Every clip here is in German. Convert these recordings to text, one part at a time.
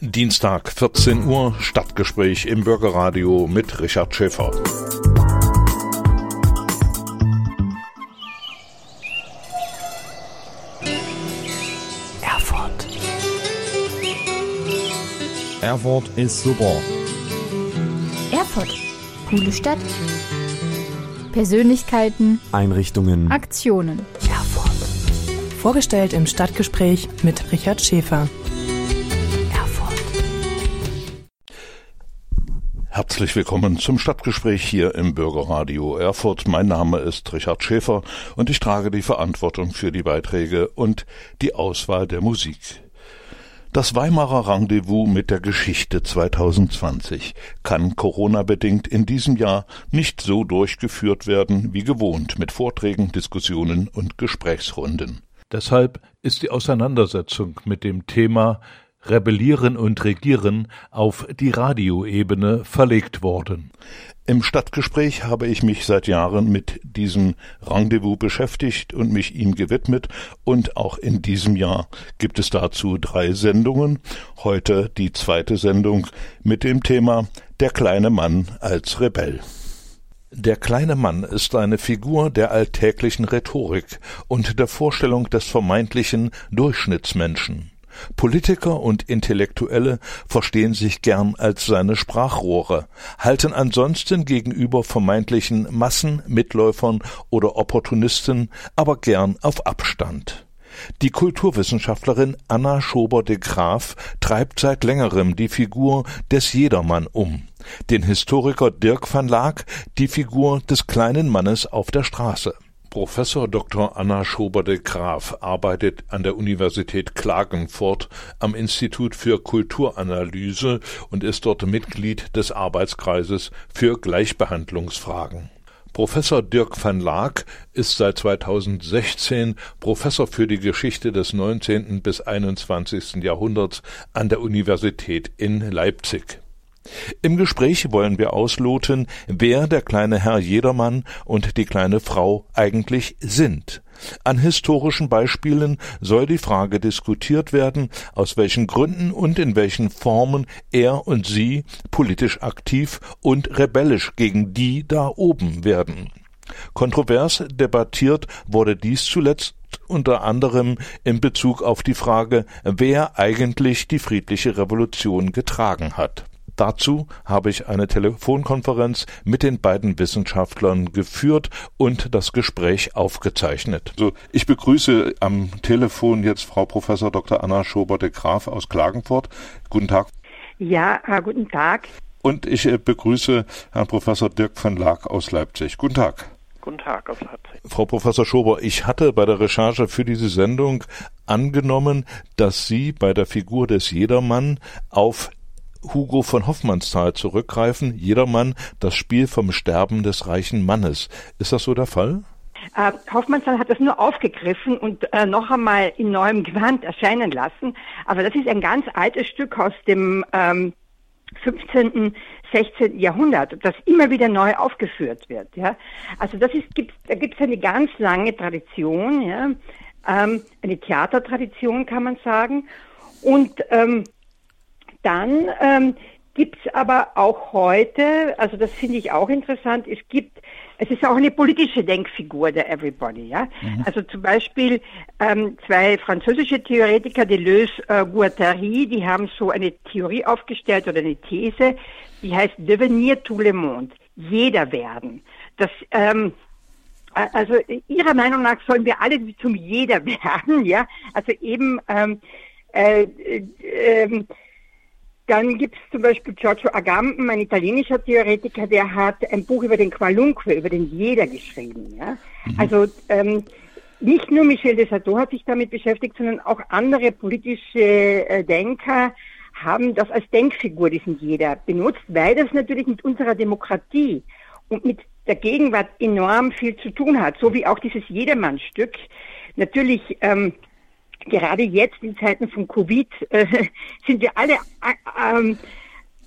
Dienstag, 14 Uhr, Stadtgespräch im Bürgerradio mit Richard Schäfer. Erfurt. Erfurt ist super. Erfurt. Coole Stadt. Persönlichkeiten. Einrichtungen. Aktionen. Erfurt. Vorgestellt im Stadtgespräch mit Richard Schäfer. Herzlich willkommen zum Stadtgespräch hier im Bürgerradio Erfurt. Mein Name ist Richard Schäfer und ich trage die Verantwortung für die Beiträge und die Auswahl der Musik. Das Weimarer Rendezvous mit der Geschichte 2020 kann Corona-bedingt in diesem Jahr nicht so durchgeführt werden wie gewohnt mit Vorträgen, Diskussionen und Gesprächsrunden. Deshalb ist die Auseinandersetzung mit dem Thema Rebellieren und Regieren auf die Radioebene verlegt worden. Im Stadtgespräch habe ich mich seit Jahren mit diesem Rendezvous beschäftigt und mich ihm gewidmet und auch in diesem Jahr gibt es dazu drei Sendungen. Heute die zweite Sendung mit dem Thema Der kleine Mann als Rebell. Der kleine Mann ist eine Figur der alltäglichen Rhetorik und der Vorstellung des vermeintlichen Durchschnittsmenschen. Politiker und Intellektuelle verstehen sich gern als seine Sprachrohre, halten ansonsten gegenüber vermeintlichen Massen, Mitläufern oder Opportunisten aber gern auf Abstand. Die Kulturwissenschaftlerin Anna Schober de Graaf treibt seit längerem die Figur des Jedermann um, den Historiker Dirk van Laak die Figur des kleinen Mannes auf der Straße. Professor Dr. Anna Schober de Graaf arbeitet an der Universität Klagenfurt am Institut für Kulturanalyse und ist dort Mitglied des Arbeitskreises für Gleichbehandlungsfragen. Professor Dirk van Laak ist seit 2016 Professor für die Geschichte des 19. bis 21. Jahrhunderts an der Universität in Leipzig. Im Gespräch wollen wir ausloten, wer der kleine Herr Jedermann und die kleine Frau eigentlich sind. An historischen Beispielen soll die Frage diskutiert werden, aus welchen Gründen und in welchen Formen er und sie politisch aktiv und rebellisch gegen die da oben werden. Kontrovers debattiert wurde dies zuletzt unter anderem in Bezug auf die Frage, wer eigentlich die friedliche Revolution getragen hat. Dazu habe ich eine Telefonkonferenz mit den beiden Wissenschaftlern geführt und das Gespräch aufgezeichnet. Also ich begrüße am Telefon jetzt Frau Professor Dr. Anna Schober de Graaf aus Klagenfurt. Guten Tag. Ja, guten Tag. Und ich äh, begrüße Herrn Professor Dirk van Laak aus Leipzig. Guten Tag. Guten Tag aus Leipzig. Frau Professor Schober, ich hatte bei der Recherche für diese Sendung angenommen, dass Sie bei der Figur des Jedermann auf Hugo von Hoffmannsthal zurückgreifen, jedermann das Spiel vom Sterben des reichen Mannes. Ist das so der Fall? Äh, Hoffmannsthal hat das nur aufgegriffen und äh, noch einmal in neuem Gewand erscheinen lassen. Aber das ist ein ganz altes Stück aus dem ähm, 15., 16. Jahrhundert, das immer wieder neu aufgeführt wird. Ja? Also das ist, gibt, da gibt es eine ganz lange Tradition, ja? ähm, eine Theatertradition kann man sagen. Und ähm, dann ähm, gibt es aber auch heute, also das finde ich auch interessant, es gibt, es ist auch eine politische Denkfigur der Everybody, ja. Mhm. Also zum Beispiel ähm, zwei französische Theoretiker, Deleuze, äh, Guattari, die haben so eine Theorie aufgestellt oder eine These, die heißt Devenir tout le monde, jeder werden. Das ähm, also ihrer Meinung nach sollen wir alle zum jeder werden, ja. Also eben ähm, äh, äh, äh dann gibt es zum Beispiel Giorgio Agamben, ein italienischer Theoretiker, der hat ein Buch über den Qualunque, über den Jeder geschrieben. Ja? Mhm. Also ähm, nicht nur Michel de Sado hat sich damit beschäftigt, sondern auch andere politische äh, Denker haben das als Denkfigur, diesen Jeder, benutzt, weil das natürlich mit unserer Demokratie und mit der Gegenwart enorm viel zu tun hat, so wie auch dieses Jedermannstück natürlich ähm, gerade jetzt in Zeiten von Covid äh, sind wir alle äh, ähm,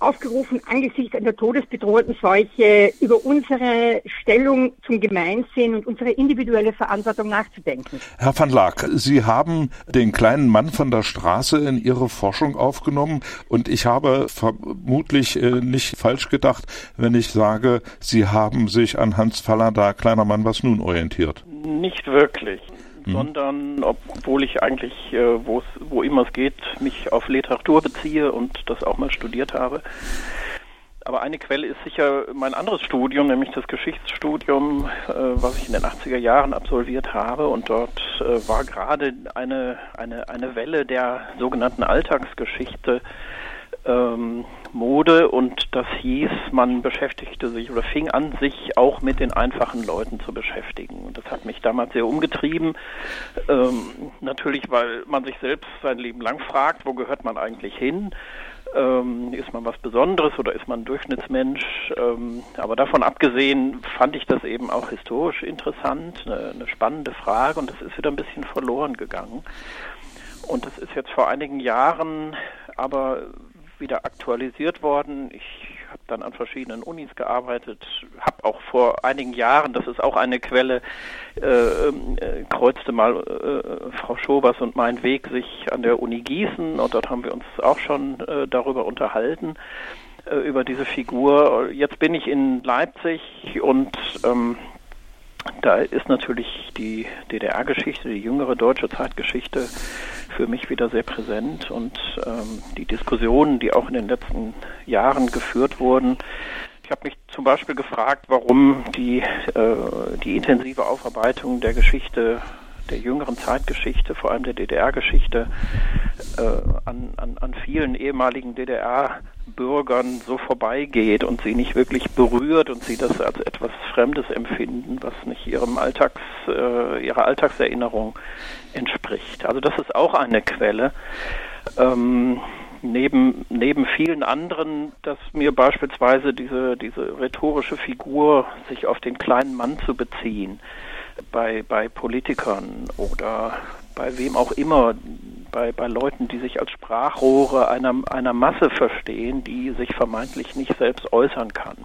aufgerufen, angesichts einer todesbedrohten Seuche über unsere Stellung zum Gemeinsinn und unsere individuelle Verantwortung nachzudenken. Herr van Laak, Sie haben den kleinen Mann von der Straße in Ihre Forschung aufgenommen und ich habe vermutlich äh, nicht falsch gedacht, wenn ich sage, Sie haben sich an Hans Fallada, kleiner Mann, was nun orientiert. Nicht wirklich. Mhm. sondern obwohl ich eigentlich, äh, wo immer es geht, mich auf Literatur beziehe und das auch mal studiert habe. Aber eine Quelle ist sicher mein anderes Studium, nämlich das Geschichtsstudium, äh, was ich in den 80er Jahren absolviert habe. Und dort äh, war gerade eine, eine, eine Welle der sogenannten Alltagsgeschichte ähm, Mode und das hieß, man beschäftigte sich oder fing an, sich auch mit den einfachen Leuten zu beschäftigen. Und das hat mich damals sehr umgetrieben. Ähm, natürlich, weil man sich selbst sein Leben lang fragt, wo gehört man eigentlich hin? Ähm, ist man was Besonderes oder ist man ein Durchschnittsmensch? Ähm, aber davon abgesehen fand ich das eben auch historisch interessant, eine, eine spannende Frage und das ist wieder ein bisschen verloren gegangen. Und das ist jetzt vor einigen Jahren aber wieder aktualisiert worden. Ich habe dann an verschiedenen Unis gearbeitet, habe auch vor einigen Jahren, das ist auch eine Quelle, äh, äh, kreuzte mal äh, Frau Schobers und mein Weg sich an der Uni Gießen und dort haben wir uns auch schon äh, darüber unterhalten äh, über diese Figur. Jetzt bin ich in Leipzig und ähm, da ist natürlich die DDR-Geschichte, die jüngere deutsche Zeitgeschichte für mich wieder sehr präsent und ähm, die Diskussionen, die auch in den letzten Jahren geführt wurden. Ich habe mich zum Beispiel gefragt, warum die, äh, die intensive Aufarbeitung der Geschichte der jüngeren Zeitgeschichte, vor allem der DDR-Geschichte, äh, an, an, an vielen ehemaligen DDR-Bürgern so vorbeigeht und sie nicht wirklich berührt und sie das als etwas Fremdes empfinden, was nicht ihrem Alltags, äh, ihrer Alltagserinnerung entspricht. Also das ist auch eine Quelle. Ähm, neben, neben vielen anderen, dass mir beispielsweise diese, diese rhetorische Figur, sich auf den kleinen Mann zu beziehen, bei, bei Politikern oder bei wem auch immer, bei, bei Leuten, die sich als Sprachrohre einer, einer Masse verstehen, die sich vermeintlich nicht selbst äußern kann.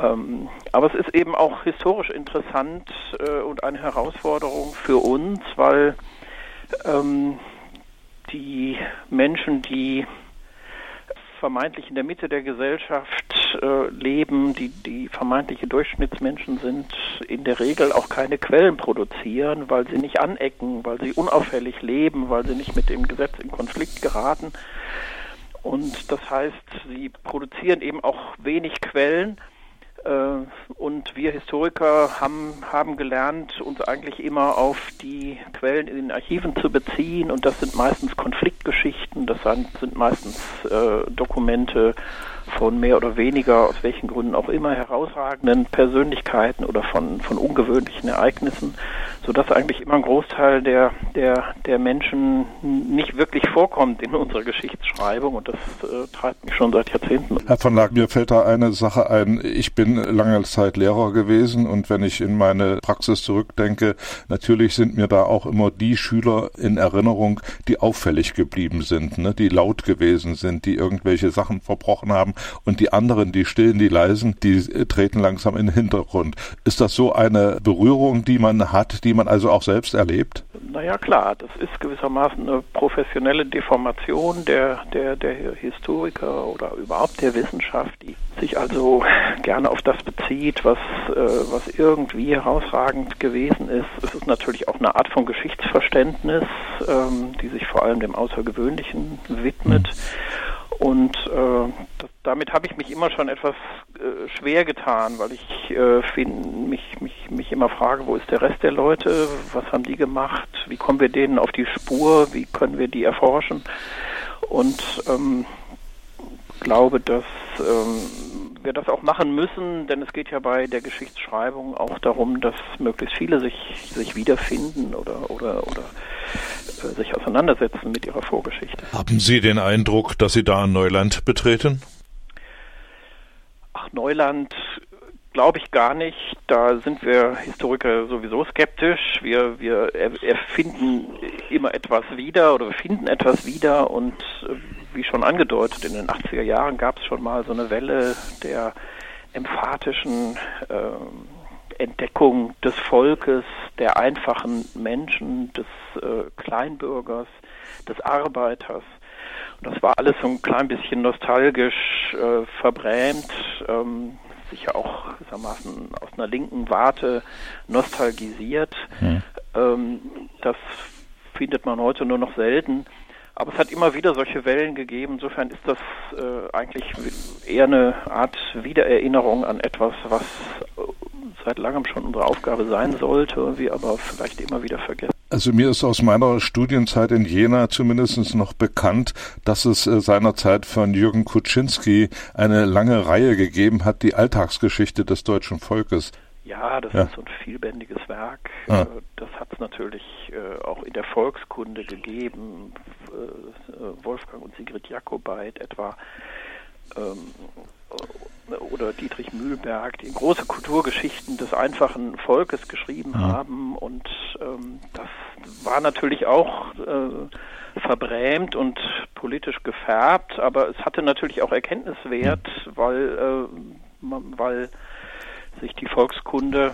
Ähm, aber es ist eben auch historisch interessant äh, und eine Herausforderung für uns, weil ähm, die Menschen, die vermeintlich in der Mitte der Gesellschaft äh, leben, die, die vermeintliche Durchschnittsmenschen sind, in der Regel auch keine Quellen produzieren, weil sie nicht anecken, weil sie unauffällig leben, weil sie nicht mit dem Gesetz in Konflikt geraten. Und das heißt, sie produzieren eben auch wenig Quellen und wir Historiker haben, haben gelernt, uns eigentlich immer auf die Quellen in den Archiven zu beziehen. Und das sind meistens Konfliktgeschichten, das sind meistens äh, Dokumente von mehr oder weniger, aus welchen Gründen auch immer, herausragenden Persönlichkeiten oder von, von ungewöhnlichen Ereignissen, sodass eigentlich immer ein Großteil der, der, der Menschen nicht wirklich vorkommt in unserer Geschichtsschreibung und das äh, treibt mich schon seit Jahrzehnten. Herr von Lack, mir fällt da eine Sache ein. Ich bin lange Zeit Lehrer gewesen und wenn ich in meine Praxis zurückdenke, natürlich sind mir da auch immer die Schüler in Erinnerung, die auffällig geblieben sind, ne? die laut gewesen sind, die irgendwelche Sachen verbrochen haben und die anderen, die stillen, die leisen, die treten langsam in den Hintergrund. Ist das so eine Berührung, die man hat, die man also auch selbst erlebt? Naja, klar, das ist gewissermaßen eine professionelle Deformation der, der, der Historiker oder überhaupt der Wissenschaft, die sich also gerne auf das bezieht, was, äh, was irgendwie herausragend gewesen ist. Es ist natürlich auch eine Art von Geschichtsverständnis, ähm, die sich vor allem dem Außergewöhnlichen widmet. Und äh, das, damit habe ich mich immer schon etwas äh, schwer getan, weil ich äh, find, mich, mich, mich immer frage, wo ist der Rest der Leute, was haben die gemacht, wie kommen wir denen auf die Spur, wie können wir die erforschen. Und ähm, glaube, dass ähm, wir das auch machen müssen, denn es geht ja bei der Geschichtsschreibung auch darum, dass möglichst viele sich, sich wiederfinden oder, oder, oder äh, sich auseinandersetzen mit ihrer Vorgeschichte. Haben Sie den Eindruck, dass Sie da ein Neuland betreten? Ach, Neuland glaube ich gar nicht. Da sind wir Historiker sowieso skeptisch. Wir, wir erfinden immer etwas wieder oder wir finden etwas wieder und wie schon angedeutet, in den 80er Jahren gab es schon mal so eine Welle der emphatischen äh, Entdeckung des Volkes, der einfachen Menschen, des äh, Kleinbürgers, des Arbeiters. Und das war alles so ein klein bisschen nostalgisch äh, verbrämt, ähm, sicher auch gewissermaßen aus einer linken Warte nostalgisiert. Hm. Ähm, das findet man heute nur noch selten. Aber es hat immer wieder solche Wellen gegeben. Insofern ist das äh, eigentlich eher eine Art Wiedererinnerung an etwas, was äh, seit langem schon unsere Aufgabe sein sollte, wir aber vielleicht immer wieder vergessen. Also mir ist aus meiner Studienzeit in Jena zumindest noch bekannt, dass es äh, seinerzeit von Jürgen Kuczynski eine lange Reihe gegeben hat, die Alltagsgeschichte des deutschen Volkes. Ja, das ja. ist so ein vielbändiges Werk. Ah. Äh, das hat es natürlich auch in der Volkskunde gegeben. Äh, Wolfgang und Sigrid Jakobait etwa ähm, oder Dietrich Mühlberg, die große Kulturgeschichten des einfachen Volkes geschrieben ja. haben. Und ähm, das war natürlich auch äh, verbrämt und politisch gefärbt, aber es hatte natürlich auch Erkenntniswert, weil, äh, weil sich die Volkskunde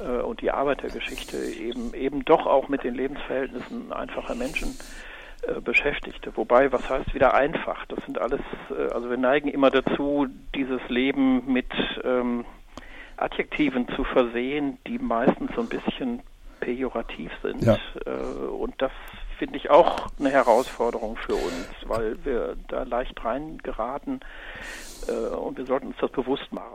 äh, und die Arbeitergeschichte eben eben doch auch mit den Lebensverhältnissen einfacher Menschen äh, beschäftigte. Wobei, was heißt wieder einfach? Das sind alles, äh, also wir neigen immer dazu, dieses Leben mit ähm, Adjektiven zu versehen, die meistens so ein bisschen pejorativ sind. Ja. Äh, und das finde ich auch eine Herausforderung für uns, weil wir da leicht reingeraten äh, und wir sollten uns das bewusst machen.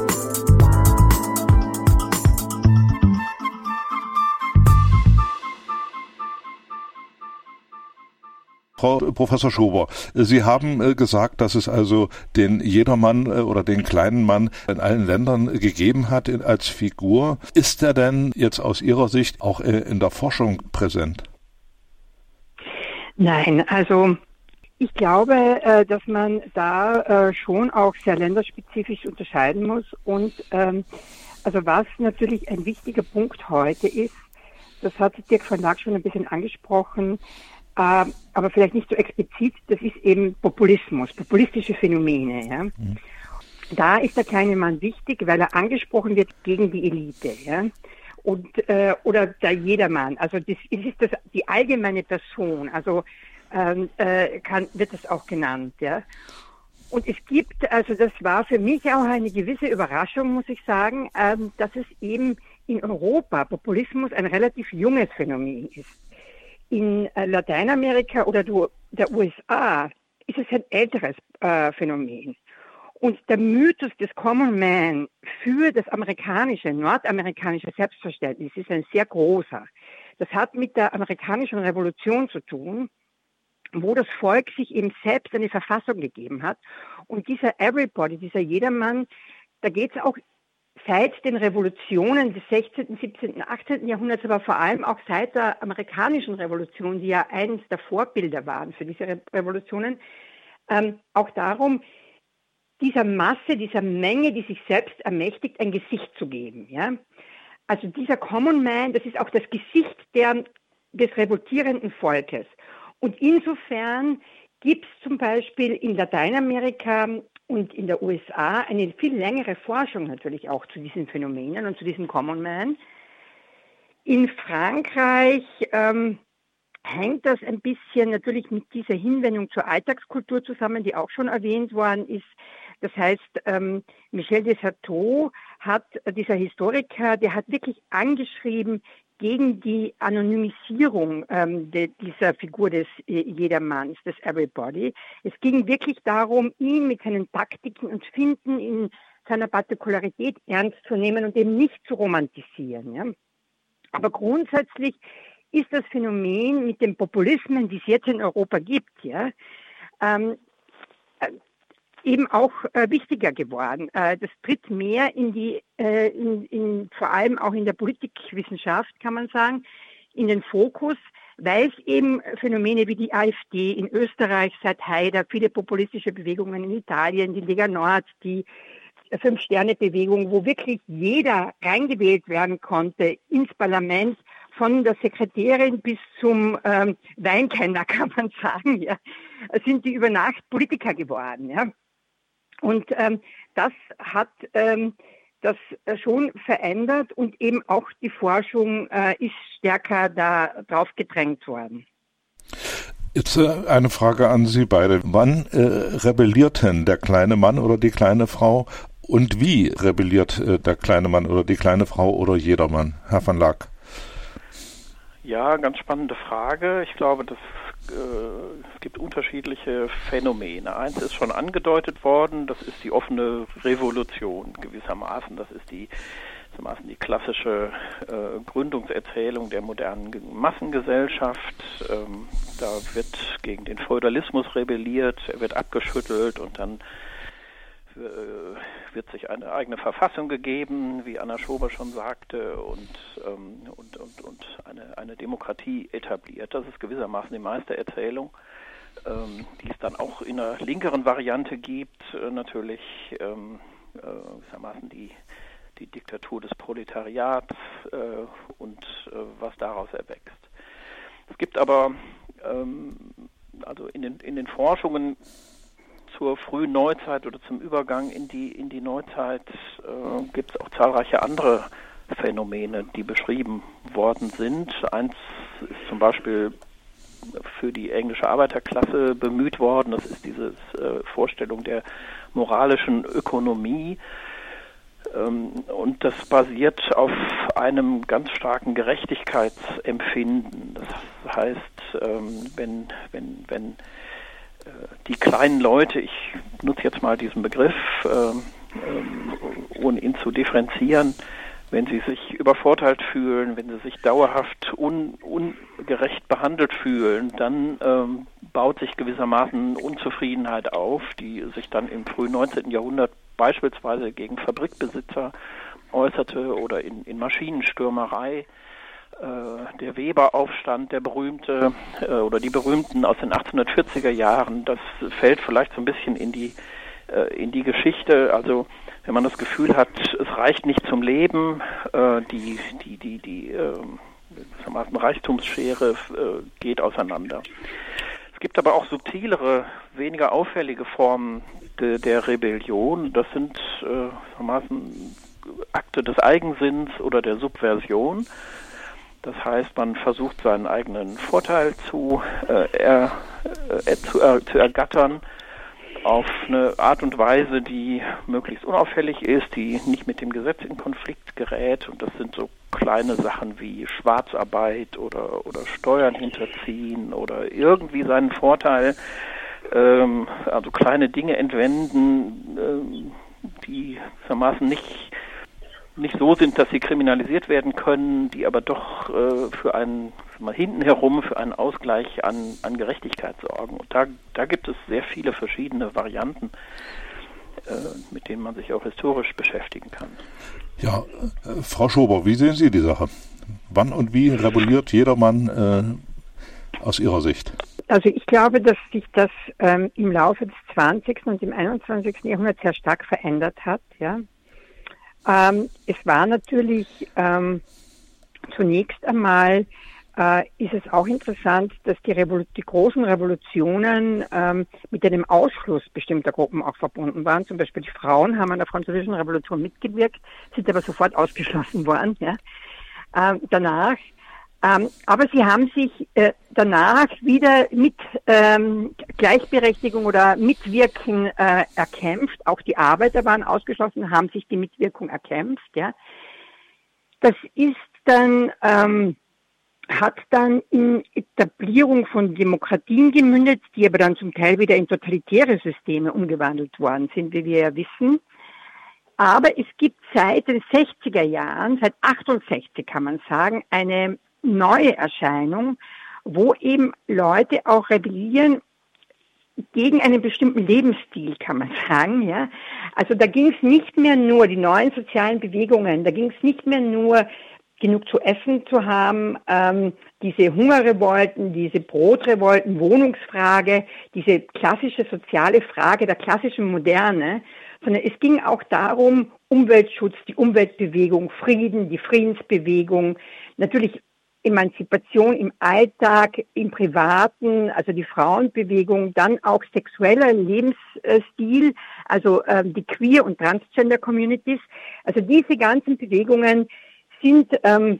Frau Professor Schober, Sie haben äh, gesagt, dass es also den Jedermann äh, oder den kleinen Mann in allen Ländern gegeben hat als Figur. Ist er denn jetzt aus Ihrer Sicht auch äh, in der Forschung präsent? Nein, also ich glaube, dass man da schon auch sehr länderspezifisch unterscheiden muss. Und ähm, also was natürlich ein wichtiger Punkt heute ist, das hat Dirk von Lack schon ein bisschen angesprochen, äh, aber vielleicht nicht so explizit, das ist eben Populismus, populistische Phänomene. Ja? Mhm. Da ist der kleine Mann wichtig, weil er angesprochen wird gegen die Elite. Ja? Und, äh, oder der Jedermann. Also das, das ist das, die allgemeine Person. Also ähm, äh, kann, wird das auch genannt. Ja? Und es gibt, also das war für mich auch eine gewisse Überraschung, muss ich sagen, ähm, dass es eben in Europa Populismus ein relativ junges Phänomen ist in äh, Lateinamerika oder der USA ist es ein älteres äh, Phänomen. Und der Mythos des Common Man für das amerikanische, nordamerikanische Selbstverständnis ist ein sehr großer. Das hat mit der amerikanischen Revolution zu tun, wo das Volk sich eben selbst eine Verfassung gegeben hat. Und dieser Everybody, dieser Jedermann, da geht es auch seit den Revolutionen des 16., 17., 18. Jahrhunderts, aber vor allem auch seit der amerikanischen Revolution, die ja eines der Vorbilder waren für diese Re Revolutionen, ähm, auch darum, dieser Masse, dieser Menge, die sich selbst ermächtigt, ein Gesicht zu geben. Ja? Also dieser Common Man, das ist auch das Gesicht der, des revoltierenden Volkes. Und insofern gibt es zum Beispiel in Lateinamerika und in der USA eine viel längere Forschung natürlich auch zu diesen Phänomenen und zu diesem Common Man. In Frankreich ähm, hängt das ein bisschen natürlich mit dieser Hinwendung zur Alltagskultur zusammen, die auch schon erwähnt worden ist. Das heißt, ähm, Michel Desartot hat, dieser Historiker, der hat wirklich angeschrieben, gegen die Anonymisierung ähm, de, dieser Figur des äh, Jedermanns, des Everybody. Es ging wirklich darum, ihn mit seinen Taktiken und Finden in seiner Partikularität ernst zu nehmen und eben nicht zu romantisieren. Ja. Aber grundsätzlich ist das Phänomen mit den Populismen, die es jetzt in Europa gibt, ja, ähm, eben auch äh, wichtiger geworden. Äh, das tritt mehr in die, äh, in, in, vor allem auch in der Politikwissenschaft, kann man sagen, in den Fokus, weil es eben Phänomene wie die AfD in Österreich seit Haider, viele populistische Bewegungen in Italien, die Lega Nord, die Fünf-Sterne-Bewegung, wo wirklich jeder reingewählt werden konnte ins Parlament, von der Sekretärin bis zum ähm, Weinkenner, kann man sagen, ja, sind die über Nacht Politiker geworden. Ja. Und ähm, das hat ähm, das schon verändert und eben auch die Forschung äh, ist stärker da drauf gedrängt worden. Jetzt äh, eine Frage an Sie beide. Wann äh, rebelliert denn der kleine Mann oder die kleine Frau und wie rebelliert äh, der kleine Mann oder die kleine Frau oder jedermann? Herr van Lack. Ja, ganz spannende Frage. Ich glaube, dass äh, es gibt unterschiedliche Phänomene. Eins ist schon angedeutet worden, das ist die offene Revolution gewissermaßen. Das ist die gewissermaßen die klassische äh, Gründungserzählung der modernen Massengesellschaft. Ähm, da wird gegen den Feudalismus rebelliert, er wird abgeschüttelt und dann äh, wird sich eine eigene Verfassung gegeben, wie Anna Schober schon sagte, und, ähm, und, und, und eine, eine Demokratie etabliert. Das ist gewissermaßen die Meistererzählung, ähm, die es dann auch in einer linkeren Variante gibt, äh, natürlich ähm, äh, gewissermaßen die, die Diktatur des Proletariats äh, und äh, was daraus erwächst. Es gibt aber ähm, also in den, in den Forschungen zur frühen Neuzeit oder zum Übergang in die, in die Neuzeit äh, gibt es auch zahlreiche andere Phänomene, die beschrieben worden sind. Eins ist zum Beispiel für die englische Arbeiterklasse bemüht worden. Das ist diese äh, Vorstellung der moralischen Ökonomie. Ähm, und das basiert auf einem ganz starken Gerechtigkeitsempfinden. Das heißt, ähm, wenn, wenn, wenn die kleinen Leute, ich nutze jetzt mal diesen Begriff, ähm, ähm, ohne ihn zu differenzieren, wenn sie sich übervorteilt fühlen, wenn sie sich dauerhaft un, ungerecht behandelt fühlen, dann ähm, baut sich gewissermaßen Unzufriedenheit auf, die sich dann im frühen 19. Jahrhundert beispielsweise gegen Fabrikbesitzer äußerte oder in, in Maschinenstürmerei äh, der Weberaufstand, der berühmte äh, oder die berühmten aus den 1840er Jahren, das fällt vielleicht so ein bisschen in die äh, in die Geschichte. Also wenn man das Gefühl hat, es reicht nicht zum Leben, äh, die die die die äh, Reichtumsschere äh, geht auseinander. Es gibt aber auch subtilere, weniger auffällige Formen de, der Rebellion. Das sind äh, Akte des Eigensinns oder der Subversion. Das heißt, man versucht seinen eigenen Vorteil zu, äh, er, äh, zu, äh, zu ergattern auf eine Art und Weise, die möglichst unauffällig ist, die nicht mit dem Gesetz in Konflikt gerät. Und das sind so kleine Sachen wie Schwarzarbeit oder, oder Steuern hinterziehen oder irgendwie seinen Vorteil, ähm, also kleine Dinge entwenden, ähm, die gewissermaßen nicht nicht so sind, dass sie kriminalisiert werden können, die aber doch äh, für einen mal hinten herum für einen Ausgleich an, an Gerechtigkeit sorgen. Und da, da gibt es sehr viele verschiedene Varianten, äh, mit denen man sich auch historisch beschäftigen kann. Ja, äh, Frau Schober, wie sehen Sie die Sache? Wann und wie rebelliert jedermann äh, aus Ihrer Sicht? Also ich glaube, dass sich das ähm, im Laufe des 20. und im 21. Jahrhunderts sehr stark verändert hat. Ja, ähm, es war natürlich ähm, zunächst einmal äh, ist es auch interessant, dass die, Revol die großen Revolutionen ähm, mit einem Ausschluss bestimmter Gruppen auch verbunden waren. Zum Beispiel die Frauen haben an der französischen Revolution mitgewirkt, sind aber sofort ausgeschlossen worden. Ja. Ähm, danach ähm, aber sie haben sich äh, danach wieder mit ähm, Gleichberechtigung oder Mitwirken äh, erkämpft. Auch die Arbeiter waren ausgeschlossen, haben sich die Mitwirkung erkämpft. Ja. Das ist dann ähm, hat dann in Etablierung von Demokratien gemündet, die aber dann zum Teil wieder in totalitäre Systeme umgewandelt worden sind, wie wir ja wissen. Aber es gibt seit den 60er Jahren, seit 68 kann man sagen, eine neue Erscheinung, wo eben Leute auch rebellieren gegen einen bestimmten Lebensstil, kann man sagen. Ja? Also da ging es nicht mehr nur die neuen sozialen Bewegungen, da ging es nicht mehr nur genug zu essen zu haben, ähm, diese Hungerrevolten, diese Brotrevolten, Wohnungsfrage, diese klassische soziale Frage der klassischen Moderne, sondern es ging auch darum, Umweltschutz, die Umweltbewegung, Frieden, die Friedensbewegung, natürlich Emanzipation im Alltag, im Privaten, also die Frauenbewegung, dann auch sexueller Lebensstil, also ähm, die Queer- und Transgender-Communities. Also diese ganzen Bewegungen sind ähm,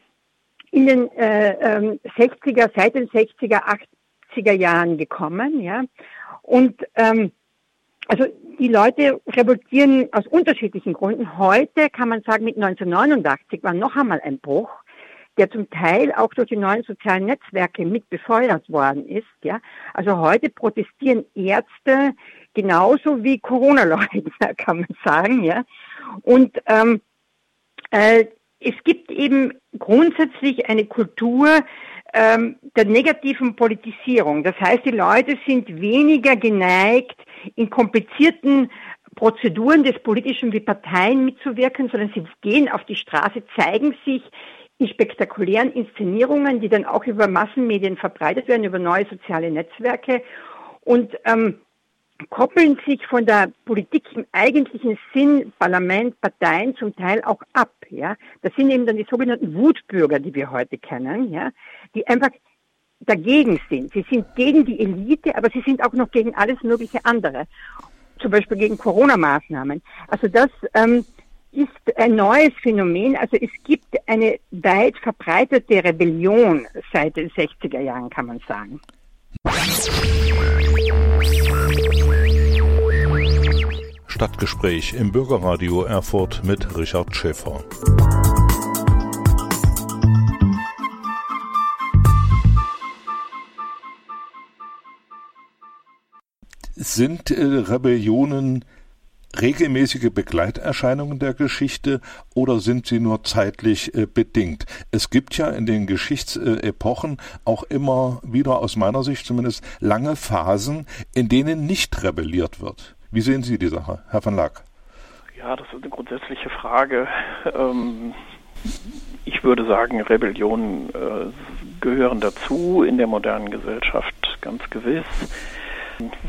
in den äh, ähm, 60er, seit den 60er, 80er Jahren gekommen, ja. Und ähm, also die Leute revoltieren aus unterschiedlichen Gründen. Heute kann man sagen, mit 1989 war noch einmal ein Bruch der zum Teil auch durch die neuen sozialen Netzwerke mit befeuert worden ist. Ja, also heute protestieren Ärzte genauso wie Corona-Leugner, kann man sagen. Ja, und ähm, äh, es gibt eben grundsätzlich eine Kultur ähm, der negativen Politisierung. Das heißt, die Leute sind weniger geneigt, in komplizierten Prozeduren des Politischen wie Parteien mitzuwirken, sondern sie gehen auf die Straße, zeigen sich, in spektakulären Inszenierungen, die dann auch über Massenmedien verbreitet werden, über neue soziale Netzwerke und ähm, koppeln sich von der Politik im eigentlichen Sinn, Parlament, Parteien zum Teil auch ab. Ja, das sind eben dann die sogenannten Wutbürger, die wir heute kennen, ja, die einfach dagegen sind. Sie sind gegen die Elite, aber sie sind auch noch gegen alles mögliche andere. Zum Beispiel gegen Corona-Maßnahmen. Also das ähm, ist ein neues Phänomen. Also es gibt eine weit verbreitete Rebellion seit den 60er Jahren, kann man sagen. Stadtgespräch im Bürgerradio Erfurt mit Richard Schäfer. Sind äh, Rebellionen regelmäßige Begleiterscheinungen der Geschichte oder sind sie nur zeitlich äh, bedingt? Es gibt ja in den Geschichtsepochen auch immer wieder, aus meiner Sicht zumindest, lange Phasen, in denen nicht rebelliert wird. Wie sehen Sie die Sache, Herr van Lack? Ja, das ist eine grundsätzliche Frage. Ähm, ich würde sagen, Rebellionen äh, gehören dazu in der modernen Gesellschaft ganz gewiss,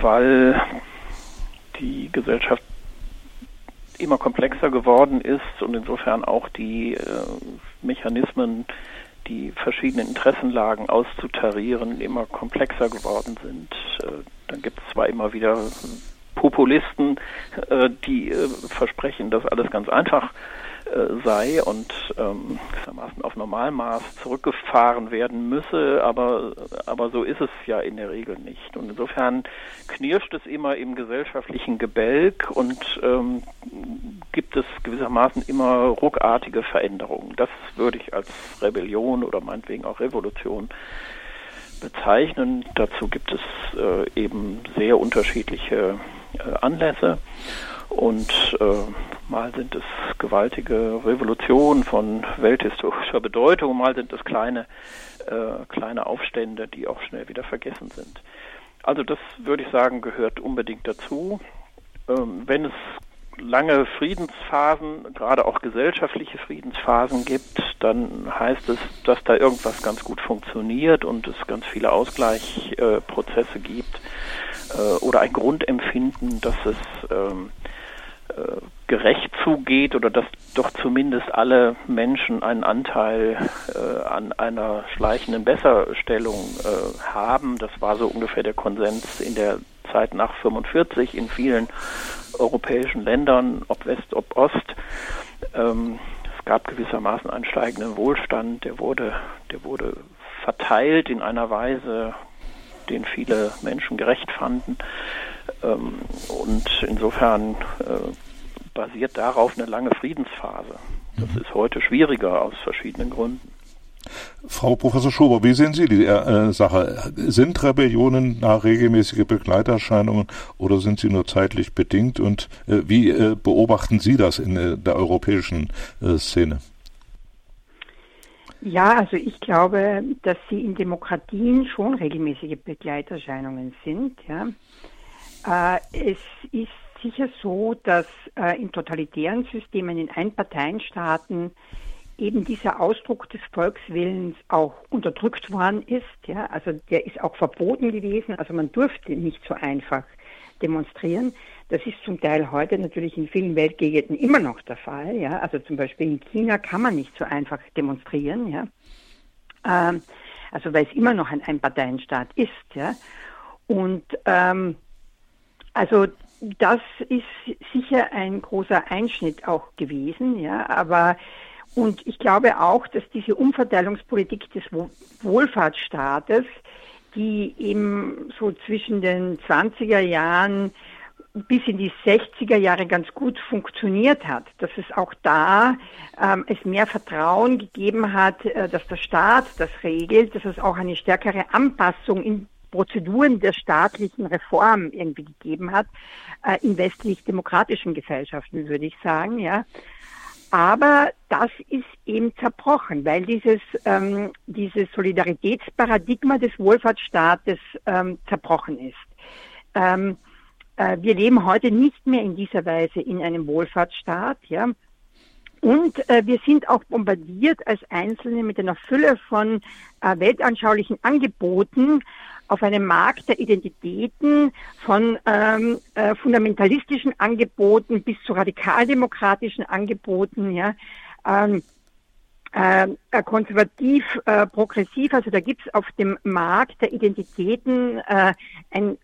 weil die Gesellschaft immer komplexer geworden ist und insofern auch die äh, Mechanismen, die verschiedenen Interessenlagen auszutarieren, immer komplexer geworden sind. Äh, dann gibt es zwar immer wieder Populisten, äh, die äh, versprechen, dass alles ganz einfach äh, sei und ähm, auf Normalmaß zurückgefahren werden müsse, aber, aber so ist es ja in der Regel nicht. Und insofern knirscht es immer im gesellschaftlichen Gebälk und ähm, gibt es gewissermaßen immer ruckartige Veränderungen. Das würde ich als Rebellion oder meinetwegen auch Revolution bezeichnen. Dazu gibt es äh, eben sehr unterschiedliche äh, Anlässe. Und äh, mal sind es gewaltige Revolutionen von welthistorischer Bedeutung, mal sind es kleine, äh, kleine Aufstände, die auch schnell wieder vergessen sind. Also das würde ich sagen, gehört unbedingt dazu. Ähm, wenn es lange Friedensphasen, gerade auch gesellschaftliche Friedensphasen gibt, dann heißt es, dass da irgendwas ganz gut funktioniert und es ganz viele Ausgleichprozesse gibt äh, oder ein Grundempfinden, dass es ähm, äh, gerecht zugeht oder dass doch zumindest alle Menschen einen Anteil äh, an einer schleichenden Besserstellung äh, haben. Das war so ungefähr der Konsens in der Zeit nach 45 in vielen europäischen Ländern, ob West, ob Ost. Ähm, es gab gewissermaßen einen steigenden Wohlstand, der wurde, der wurde verteilt in einer Weise, den viele Menschen gerecht fanden. Ähm, und insofern äh, basiert darauf eine lange Friedensphase. Das mhm. ist heute schwieriger aus verschiedenen Gründen. Frau Professor Schober, wie sehen Sie die äh, Sache? Sind Rebellionen nach regelmäßige Begleiterscheinungen oder sind sie nur zeitlich bedingt? Und äh, wie äh, beobachten Sie das in äh, der europäischen äh, Szene? Ja, also ich glaube, dass sie in Demokratien schon regelmäßige Begleiterscheinungen sind. Ja. Äh, es ist sicher so, dass äh, in totalitären Systemen, in Einparteienstaaten, eben dieser Ausdruck des Volkswillens auch unterdrückt worden ist. Ja, also der ist auch verboten gewesen. Also man durfte nicht so einfach demonstrieren. Das ist zum Teil heute natürlich in vielen Weltgegenden immer noch der Fall. Ja, also zum Beispiel in China kann man nicht so einfach demonstrieren. Ja, ähm, also weil es immer noch ein Einparteienstaat ist. Ja, und ähm, also das ist sicher ein großer Einschnitt auch gewesen, ja, aber und ich glaube auch, dass diese Umverteilungspolitik des Wohlfahrtsstaates, die eben so zwischen den 20er Jahren bis in die 60er Jahre ganz gut funktioniert hat, dass es auch da ähm, es mehr Vertrauen gegeben hat, äh, dass der Staat das regelt, dass es auch eine stärkere Anpassung in Prozeduren der staatlichen Reform irgendwie gegeben hat, äh, in westlich-demokratischen Gesellschaften, würde ich sagen, ja. Aber das ist eben zerbrochen, weil dieses, ähm, dieses Solidaritätsparadigma des Wohlfahrtsstaates ähm, zerbrochen ist. Ähm, äh, wir leben heute nicht mehr in dieser Weise in einem Wohlfahrtsstaat, ja. Und äh, wir sind auch bombardiert als Einzelne mit einer Fülle von äh, weltanschaulichen Angeboten, auf einem Markt der Identitäten von ähm, äh, fundamentalistischen Angeboten bis zu radikaldemokratischen Angeboten, ja, ähm, äh, konservativ, äh, progressiv. Also da gibt es auf dem Markt der Identitäten äh, ein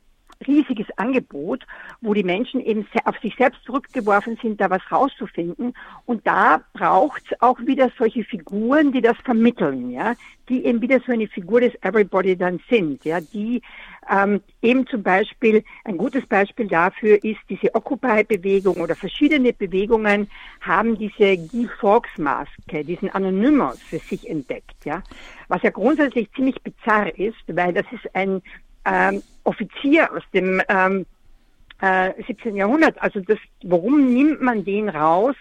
riesiges Angebot, wo die Menschen eben auf sich selbst zurückgeworfen sind, da was rauszufinden. Und da braucht es auch wieder solche Figuren, die das vermitteln, ja, die eben wieder so eine Figur des Everybody dann sind, ja, die ähm, eben zum Beispiel, ein gutes Beispiel dafür ist diese Occupy-Bewegung oder verschiedene Bewegungen haben diese Guy Fawkes-Maske, diesen Anonymous für sich entdeckt, ja, was ja grundsätzlich ziemlich bizarr ist, weil das ist ein ähm, Offizier aus dem ähm, äh, 17. Jahrhundert. Also das, warum nimmt man den raus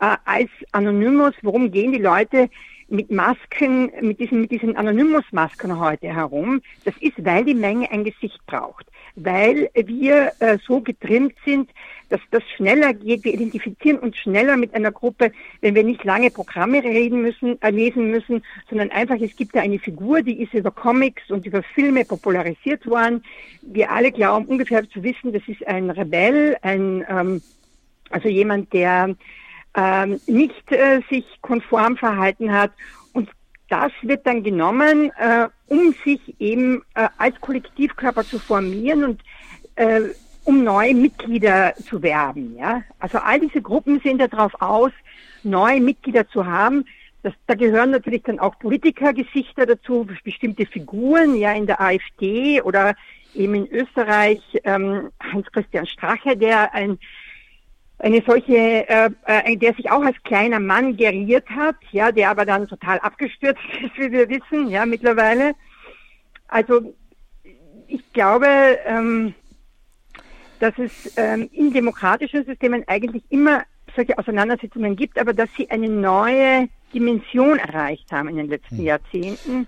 äh, als Anonymous? Warum gehen die Leute mit Masken, mit diesen, mit diesen Anonymous-Masken heute herum? Das ist, weil die Menge ein Gesicht braucht weil wir äh, so getrimmt sind, dass das schneller geht. Wir identifizieren uns schneller mit einer Gruppe, wenn wir nicht lange Programme reden müssen, äh, lesen müssen, sondern einfach, es gibt da eine Figur, die ist über Comics und über Filme popularisiert worden. Wir alle glauben ungefähr zu wissen, das ist ein Rebell, ein, ähm, also jemand, der ähm, nicht äh, sich konform verhalten hat das wird dann genommen, äh, um sich eben äh, als Kollektivkörper zu formieren und äh, um neue Mitglieder zu werben. Ja? Also all diese Gruppen sind ja darauf aus, neue Mitglieder zu haben. Das, da gehören natürlich dann auch Politikergesichter dazu, bestimmte Figuren, ja, in der AfD oder eben in Österreich ähm, Hans-Christian Strache, der ein eine solche, äh, äh, der sich auch als kleiner Mann geriert hat, ja, der aber dann total abgestürzt ist, wie wir wissen, ja, mittlerweile. Also ich glaube, ähm, dass es ähm, in demokratischen Systemen eigentlich immer solche Auseinandersetzungen gibt, aber dass sie eine neue Dimension erreicht haben in den letzten hm. Jahrzehnten,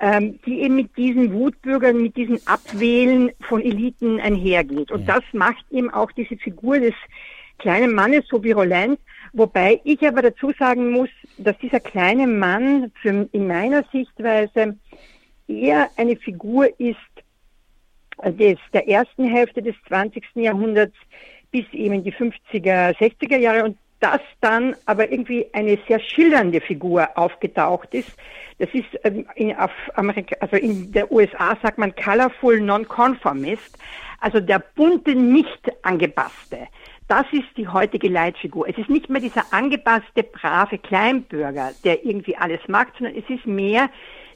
ähm, die eben mit diesen Wutbürgern, mit diesen Abwählen von Eliten einhergeht. Und das macht eben auch diese Figur des kleinen Mannes so virulent, wobei ich aber dazu sagen muss, dass dieser kleine Mann für, in meiner Sichtweise eher eine Figur ist des, der ersten Hälfte des 20. Jahrhunderts bis eben die 50er, 60er Jahre und dass dann aber irgendwie eine sehr schildernde Figur aufgetaucht ist. Das ist ähm, in, also in der USA sagt man colorful nonconformist, also der bunte, nicht angepasste. Das ist die heutige Leitfigur. Es ist nicht mehr dieser angepasste, brave Kleinbürger, der irgendwie alles mag, sondern es ist mehr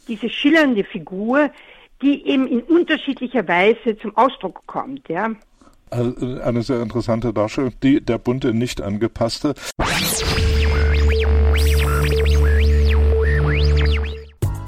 diese schillernde Figur, die eben in unterschiedlicher Weise zum Ausdruck kommt, ja. Also eine sehr interessante Darstellung, die der bunte nicht angepasste.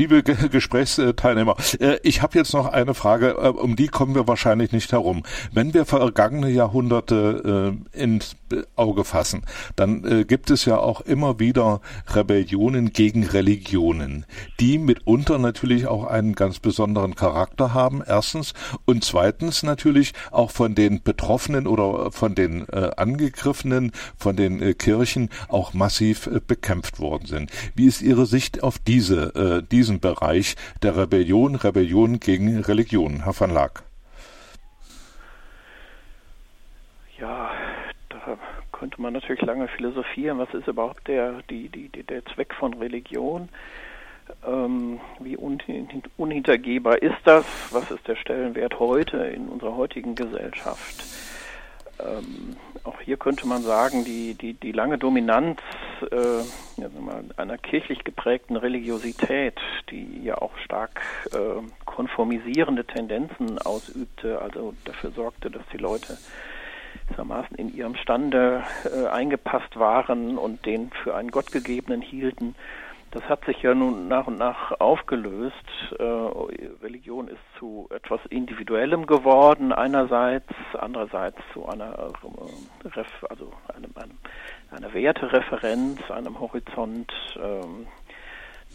Liebe Gesprächsteilnehmer, äh, ich habe jetzt noch eine Frage, äh, um die kommen wir wahrscheinlich nicht herum. Wenn wir vergangene Jahrhunderte äh, ins Auge fassen, dann gibt es ja auch immer wieder Rebellionen gegen Religionen, die mitunter natürlich auch einen ganz besonderen Charakter haben, erstens, und zweitens natürlich auch von den Betroffenen oder von den Angegriffenen, von den Kirchen auch massiv bekämpft worden sind. Wie ist Ihre Sicht auf diese, äh, diesen Bereich der Rebellion, Rebellion gegen Religion, Herr van Laak? Ja, da könnte man natürlich lange philosophieren. Was ist überhaupt der, die, die, der Zweck von Religion? Ähm, wie unhintergehbar ist das? Was ist der Stellenwert heute in unserer heutigen Gesellschaft? Ähm, auch hier könnte man sagen, die, die, die lange Dominanz äh, ja, einer kirchlich geprägten Religiosität, die ja auch stark äh, konformisierende Tendenzen ausübte, also dafür sorgte, dass die Leute gewissermaßen in ihrem Stande äh, eingepasst waren und den für einen Gottgegebenen hielten, das hat sich ja nun nach und nach aufgelöst. Äh, Religion ist zu etwas Individuellem geworden einerseits, andererseits zu einer, äh, also einem, einem, einer Wertereferenz, einem Horizont ähm,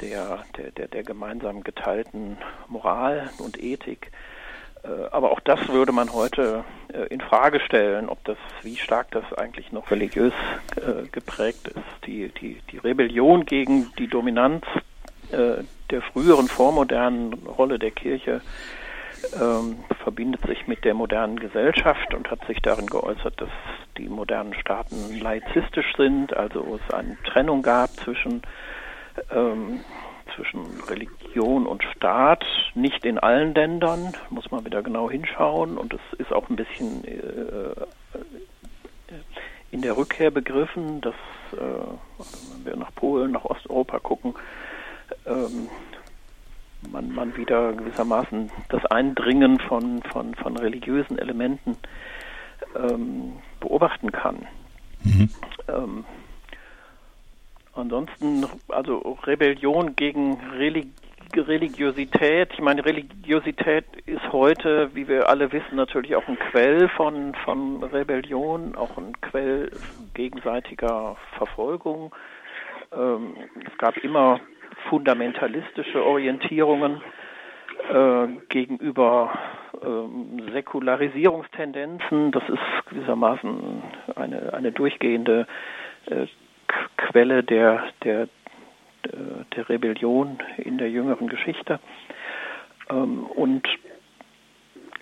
der, der, der, der gemeinsam geteilten Moral und Ethik. Äh, aber auch das würde man heute in Frage stellen, ob das, wie stark das eigentlich noch religiös äh, geprägt ist. Die, die, die Rebellion gegen die Dominanz der früheren vormodernen Rolle der Kirche ähm, verbindet sich mit der modernen Gesellschaft und hat sich darin geäußert, dass die modernen Staaten laizistisch sind, also es eine Trennung gab zwischen ähm, zwischen Religion und Staat, nicht in allen Ländern, muss man wieder genau hinschauen und es ist auch ein bisschen äh, in der Rückkehr begriffen, dass äh, wenn wir nach Polen, nach Osteuropa gucken, ähm, man, man wieder gewissermaßen das Eindringen von, von, von religiösen Elementen ähm, beobachten kann. Mhm. Ähm, Ansonsten, also Rebellion gegen Relig Religiosität. Ich meine, Religiosität ist heute, wie wir alle wissen, natürlich auch ein Quell von, von Rebellion, auch ein Quell gegenseitiger Verfolgung. Ähm, es gab immer fundamentalistische Orientierungen äh, gegenüber äh, Säkularisierungstendenzen. Das ist gewissermaßen eine, eine durchgehende äh, Quelle der, der, der Rebellion in der jüngeren Geschichte. Ähm, und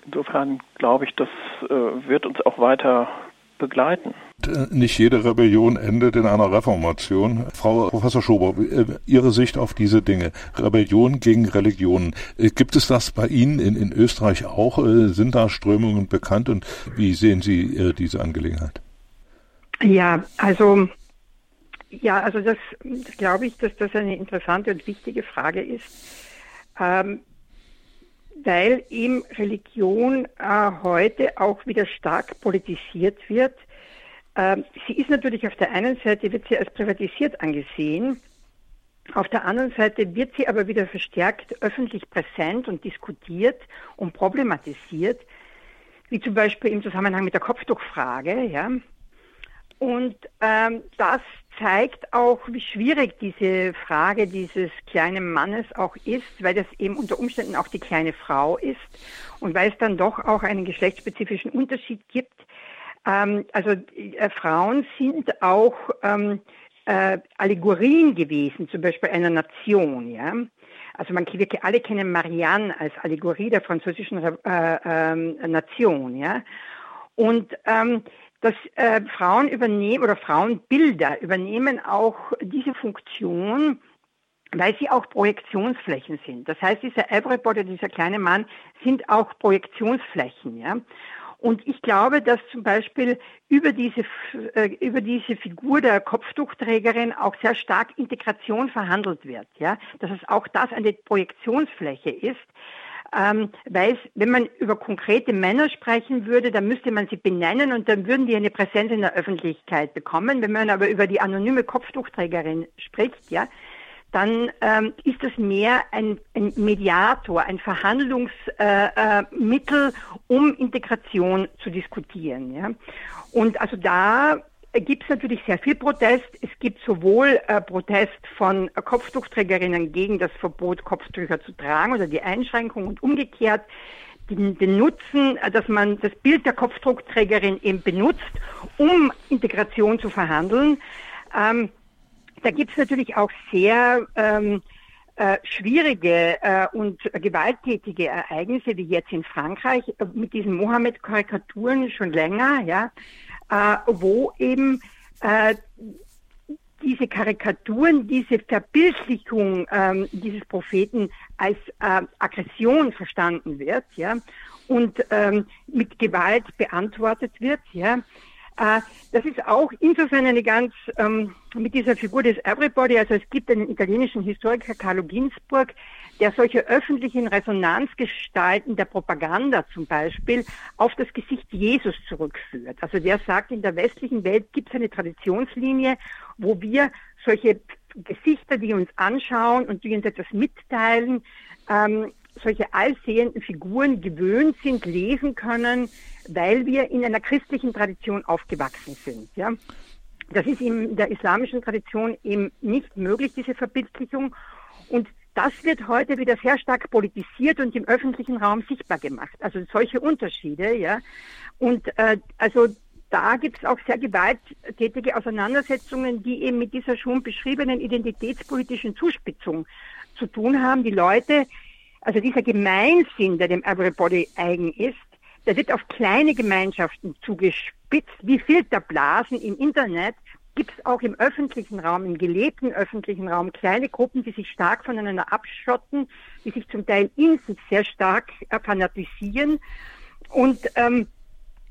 insofern glaube ich, das äh, wird uns auch weiter begleiten. Nicht jede Rebellion endet in einer Reformation. Frau Professor Schober, äh, Ihre Sicht auf diese Dinge. Rebellion gegen Religionen. Äh, gibt es das bei Ihnen in, in Österreich auch? Sind da Strömungen bekannt und wie sehen Sie diese Angelegenheit? Ja, also ja, also das, glaube ich, dass das eine interessante und wichtige Frage ist, ähm, weil eben Religion äh, heute auch wieder stark politisiert wird. Ähm, sie ist natürlich auf der einen Seite, wird sie als privatisiert angesehen, auf der anderen Seite wird sie aber wieder verstärkt öffentlich präsent und diskutiert und problematisiert, wie zum Beispiel im Zusammenhang mit der Kopftuchfrage, ja. Und ähm, das zeigt auch, wie schwierig diese Frage dieses kleinen Mannes auch ist, weil das eben unter Umständen auch die kleine Frau ist und weil es dann doch auch einen geschlechtsspezifischen Unterschied gibt. Ähm, also äh, Frauen sind auch ähm, äh, Allegorien gewesen, zum Beispiel einer Nation, ja. Also man wirklich alle kennen Marianne als Allegorie der französischen äh, äh, Nation, ja. Und ähm, dass äh, Frauen übernehmen oder Frauenbilder übernehmen auch diese Funktion, weil sie auch Projektionsflächen sind. Das heißt, dieser Everybody, dieser kleine Mann, sind auch Projektionsflächen, ja. Und ich glaube, dass zum Beispiel über diese, äh, über diese Figur der Kopftuchträgerin auch sehr stark Integration verhandelt wird, ja. Dass es auch das eine Projektionsfläche ist, ähm, weil wenn man über konkrete Männer sprechen würde, dann müsste man sie benennen und dann würden die eine Präsenz in der Öffentlichkeit bekommen. Wenn man aber über die anonyme Kopftuchträgerin spricht, ja, dann ähm, ist das mehr ein, ein Mediator, ein Verhandlungsmittel, äh, äh, um Integration zu diskutieren. Ja? Und also da gibt es natürlich sehr viel Protest. Es gibt sowohl äh, Protest von äh, Kopftuchträgerinnen gegen das Verbot, Kopftücher zu tragen oder die Einschränkung und umgekehrt den, den Nutzen, äh, dass man das Bild der Kopfdruckträgerin eben benutzt, um Integration zu verhandeln. Ähm, da gibt es natürlich auch sehr ähm, äh, schwierige äh, und gewalttätige Ereignisse, wie jetzt in Frankreich äh, mit diesen Mohammed-Karikaturen schon länger, ja, äh, wo eben äh, diese Karikaturen, diese Verbildlichung ähm, dieses Propheten als äh, Aggression verstanden wird, ja, und ähm, mit Gewalt beantwortet wird, ja. Äh, das ist auch insofern eine ganz, ähm, mit dieser Figur des Everybody, also es gibt einen italienischen Historiker, Carlo Ginzburg, der solche öffentlichen Resonanzgestalten der Propaganda zum Beispiel auf das Gesicht Jesus zurückführt. Also der sagt, in der westlichen Welt gibt es eine Traditionslinie, wo wir solche Gesichter, die uns anschauen und die uns etwas mitteilen, ähm, solche allsehenden Figuren gewöhnt sind, lesen können, weil wir in einer christlichen Tradition aufgewachsen sind. Ja? Das ist in der islamischen Tradition eben nicht möglich, diese Verbildlichung. Und das wird heute wieder sehr stark politisiert und im öffentlichen Raum sichtbar gemacht. Also solche Unterschiede, ja. Und äh, also da gibt es auch sehr gewalttätige Auseinandersetzungen, die eben mit dieser schon beschriebenen identitätspolitischen Zuspitzung zu tun haben. Die Leute, also dieser Gemeinsinn, der dem Everybody eigen ist, der wird auf kleine Gemeinschaften zugespitzt, wie Filterblasen im Internet, gibt es auch im öffentlichen Raum, im gelebten öffentlichen Raum kleine Gruppen, die sich stark voneinander abschotten, die sich zum Teil in sich sehr stark äh, fanatisieren und ähm,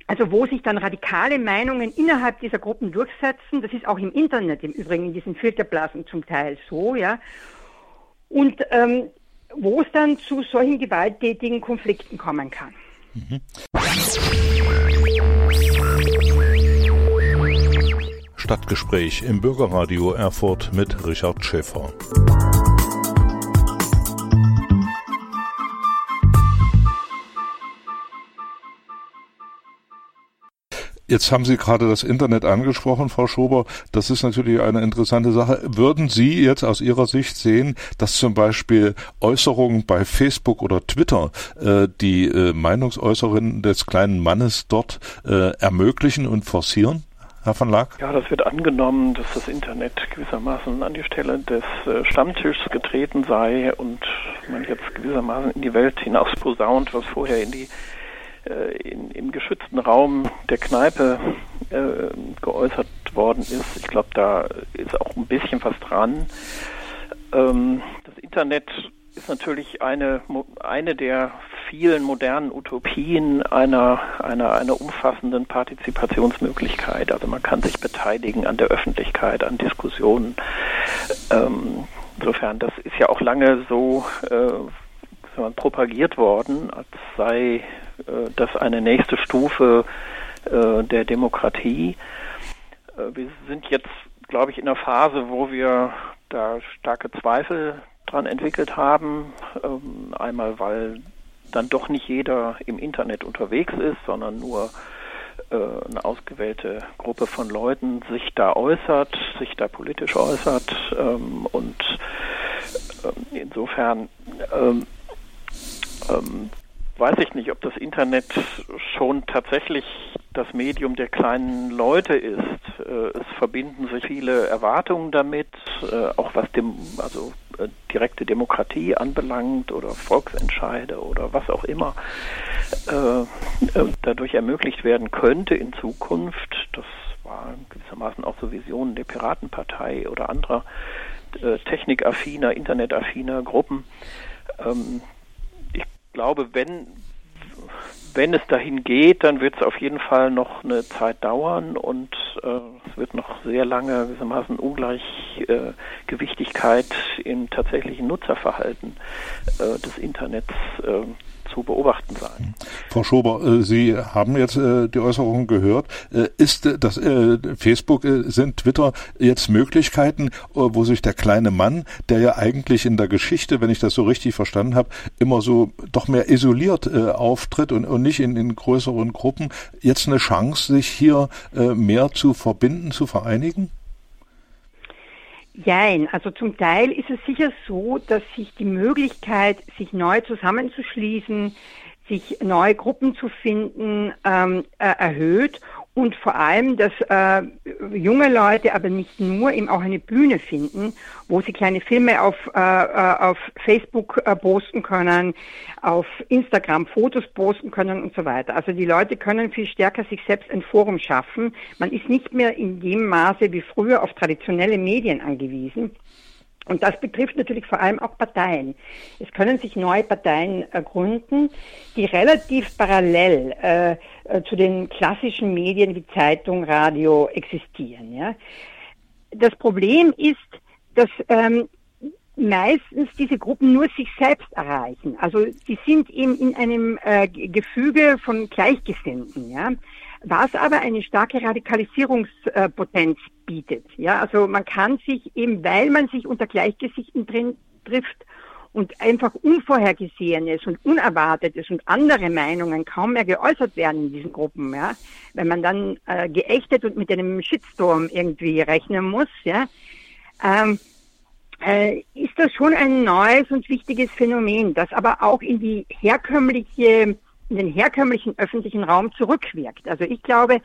also wo sich dann radikale Meinungen innerhalb dieser Gruppen durchsetzen. Das ist auch im Internet im Übrigen in diesen Filterblasen zum Teil so, ja. Und ähm, wo es dann zu solchen gewalttätigen Konflikten kommen kann. Mhm. Stadtgespräch im Bürgerradio Erfurt mit Richard Schäfer. Jetzt haben Sie gerade das Internet angesprochen, Frau Schober. Das ist natürlich eine interessante Sache. Würden Sie jetzt aus Ihrer Sicht sehen, dass zum Beispiel Äußerungen bei Facebook oder Twitter äh, die äh, Meinungsäußerungen des kleinen Mannes dort äh, ermöglichen und forcieren? Herr van Laak? Ja, das wird angenommen, dass das Internet gewissermaßen an die Stelle des äh, Stammtischs getreten sei und man jetzt gewissermaßen in die Welt hinaus posaunt, was vorher in die äh, in, im geschützten Raum der Kneipe äh, geäußert worden ist. Ich glaube, da ist auch ein bisschen was dran. Ähm, das Internet ist natürlich eine, eine der vielen modernen Utopien einer, einer, einer umfassenden Partizipationsmöglichkeit. Also man kann sich beteiligen an der Öffentlichkeit, an Diskussionen. Ähm, insofern, das ist ja auch lange so äh, propagiert worden, als sei äh, das eine nächste Stufe äh, der Demokratie. Äh, wir sind jetzt, glaube ich, in einer Phase, wo wir da starke Zweifel dran entwickelt haben. Ähm, einmal, weil dann doch nicht jeder im Internet unterwegs ist, sondern nur äh, eine ausgewählte Gruppe von Leuten sich da äußert, sich da politisch äußert ähm, und äh, insofern ähm, ähm, weiß ich nicht, ob das Internet schon tatsächlich das Medium der kleinen Leute ist. Äh, es verbinden sich viele Erwartungen damit, äh, auch was dem, also direkte Demokratie anbelangt oder Volksentscheide oder was auch immer dadurch ermöglicht werden könnte in Zukunft. Das waren gewissermaßen auch so Visionen der Piratenpartei oder anderer technikaffiner, internetaffiner Gruppen. Ähm, ich glaube, wenn wenn es dahin geht, dann wird es auf jeden Fall noch eine Zeit dauern und äh, es wird noch sehr lange gewissermaßen Ungleichgewichtigkeit äh, im tatsächlichen Nutzerverhalten äh, des Internets äh, zu beobachten sein. Frau Schober, äh, Sie haben jetzt äh, die Äußerungen gehört. Äh, ist das Facebook, sind Twitter jetzt Möglichkeiten, wo sich der kleine Mann, der ja eigentlich in der Geschichte, wenn ich das so richtig verstanden habe, immer so doch mehr isoliert auftritt und, und nicht in, in größeren Gruppen, jetzt eine Chance, sich hier mehr zu verbinden, zu vereinigen? Jein, also zum Teil ist es sicher so, dass sich die Möglichkeit, sich neu zusammenzuschließen, sich neue Gruppen zu finden, ähm, äh, erhöht und vor allem, dass äh, junge Leute aber nicht nur eben auch eine Bühne finden, wo sie kleine Filme auf, äh, äh, auf Facebook äh, posten können, auf Instagram Fotos posten können und so weiter. Also die Leute können viel stärker sich selbst ein Forum schaffen. Man ist nicht mehr in dem Maße wie früher auf traditionelle Medien angewiesen. Und das betrifft natürlich vor allem auch Parteien. Es können sich neue Parteien äh, gründen, die relativ parallel äh, äh, zu den klassischen Medien wie Zeitung, Radio existieren. Ja? Das Problem ist, dass ähm, meistens diese Gruppen nur sich selbst erreichen. Also die sind eben in einem äh, Gefüge von Gleichgesinnten. Ja? Was aber eine starke Radikalisierungspotenz bietet. Ja, also man kann sich eben, weil man sich unter Gleichgesichten drin trifft und einfach Unvorhergesehenes und Unerwartetes und andere Meinungen kaum mehr geäußert werden in diesen Gruppen, ja, wenn man dann äh, geächtet und mit einem Shitstorm irgendwie rechnen muss, ja, ähm, äh, ist das schon ein neues und wichtiges Phänomen, das aber auch in die herkömmliche in den herkömmlichen öffentlichen Raum zurückwirkt. Also ich glaube,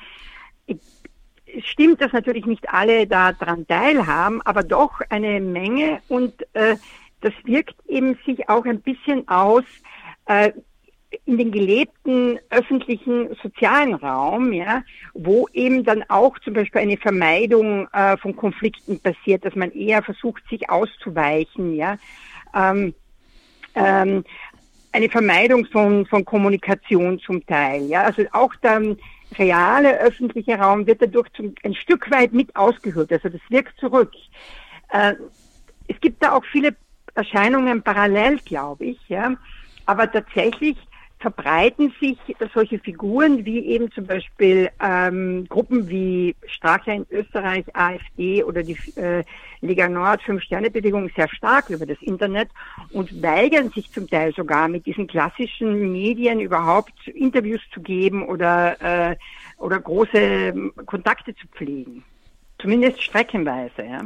es stimmt, dass natürlich nicht alle daran teilhaben, aber doch eine Menge und äh, das wirkt eben sich auch ein bisschen aus äh, in den gelebten öffentlichen sozialen Raum, ja, wo eben dann auch zum Beispiel eine Vermeidung äh, von Konflikten passiert, dass man eher versucht, sich auszuweichen, ja. Ähm, ähm, eine Vermeidung von, von Kommunikation zum Teil. Ja? Also auch der reale öffentliche Raum wird dadurch zum, ein Stück weit mit ausgehört. Also das wirkt zurück. Äh, es gibt da auch viele Erscheinungen parallel, glaube ich. Ja? Aber tatsächlich verbreiten sich solche Figuren wie eben zum Beispiel ähm, Gruppen wie Strache in Österreich, AfD oder die äh, Liga Nord, Fünf-Sterne-Bewegung sehr stark über das Internet und weigern sich zum Teil sogar mit diesen klassischen Medien überhaupt Interviews zu geben oder, äh, oder große ähm, Kontakte zu pflegen. Zumindest streckenweise. Ja.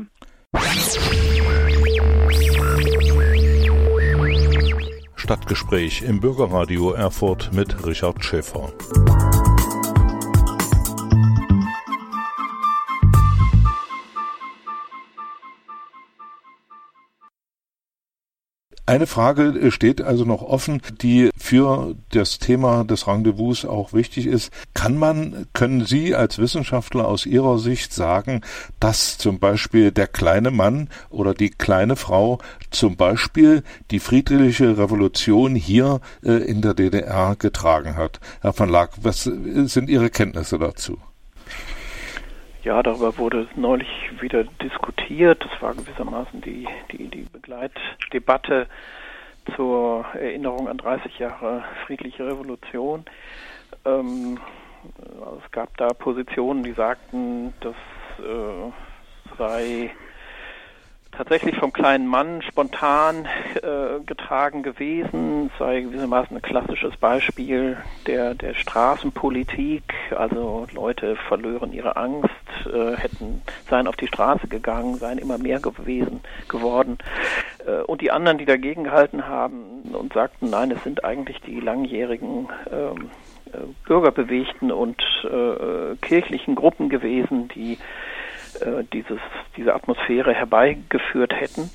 Stadtgespräch im Bürgerradio Erfurt mit Richard Schäfer. Eine Frage äh, steht also noch offen, die für das Thema des Rendezvous auch wichtig ist. Kann man, können Sie als Wissenschaftler aus Ihrer Sicht sagen, dass zum Beispiel der kleine Mann oder die kleine Frau zum Beispiel die friedliche Revolution hier äh, in der DDR getragen hat? Herr van Laak, was sind Ihre Kenntnisse dazu? Ja, darüber wurde neulich wieder diskutiert. Das war gewissermaßen die, die, die Begleitdebatte zur Erinnerung an 30 Jahre friedliche Revolution. Ähm, es gab da Positionen, die sagten, das äh, sei tatsächlich vom kleinen Mann spontan äh, getragen gewesen, sei gewissermaßen ein klassisches Beispiel der, der Straßenpolitik. Also Leute verlören ihre Angst, äh, hätten, seien auf die Straße gegangen, seien immer mehr gewesen, geworden. Äh, und die anderen, die dagegen gehalten haben und sagten, nein, es sind eigentlich die langjährigen ähm, äh, bürgerbewegten und äh, kirchlichen Gruppen gewesen, die äh, dieses, diese Atmosphäre herbeigeführt hätten.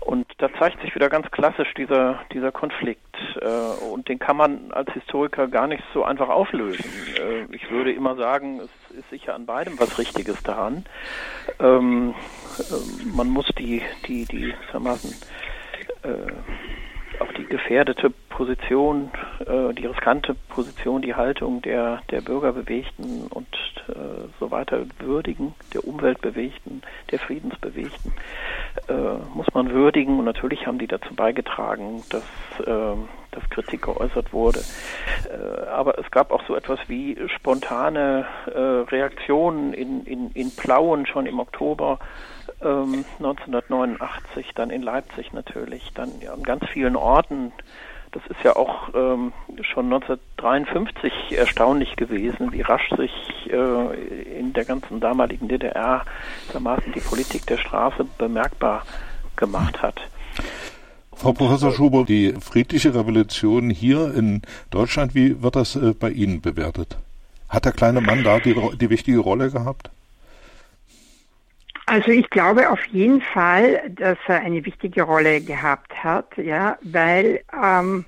Und da zeigt sich wieder ganz klassisch dieser, dieser Konflikt. Äh, und den kann man als Historiker gar nicht so einfach auflösen. Äh, ich würde immer sagen, es ist sicher an beidem was Richtiges daran. Ähm, äh, man muss die, die, die, äh, auch die gefährdete Position, äh, die riskante Position, die Haltung der, der Bürgerbewegten und äh, so weiter würdigen, der Umweltbewegten, der Friedensbewegten, äh, muss man würdigen. Und natürlich haben die dazu beigetragen, dass äh, dass Kritik geäußert wurde. Äh, aber es gab auch so etwas wie spontane äh, Reaktionen in, in, in Plauen schon im Oktober ähm, 1989, dann in Leipzig natürlich, dann ja, an ganz vielen Orten. Das ist ja auch ähm, schon 1953 erstaunlich gewesen, wie rasch sich äh, in der ganzen damaligen DDR dermaßen die Politik der Straße bemerkbar gemacht hat. Frau Professor Schuber, die friedliche Revolution hier in Deutschland, wie wird das äh, bei Ihnen bewertet? Hat der kleine Mann da die, die wichtige Rolle gehabt? Also ich glaube auf jeden Fall, dass er eine wichtige Rolle gehabt hat, ja, weil ähm,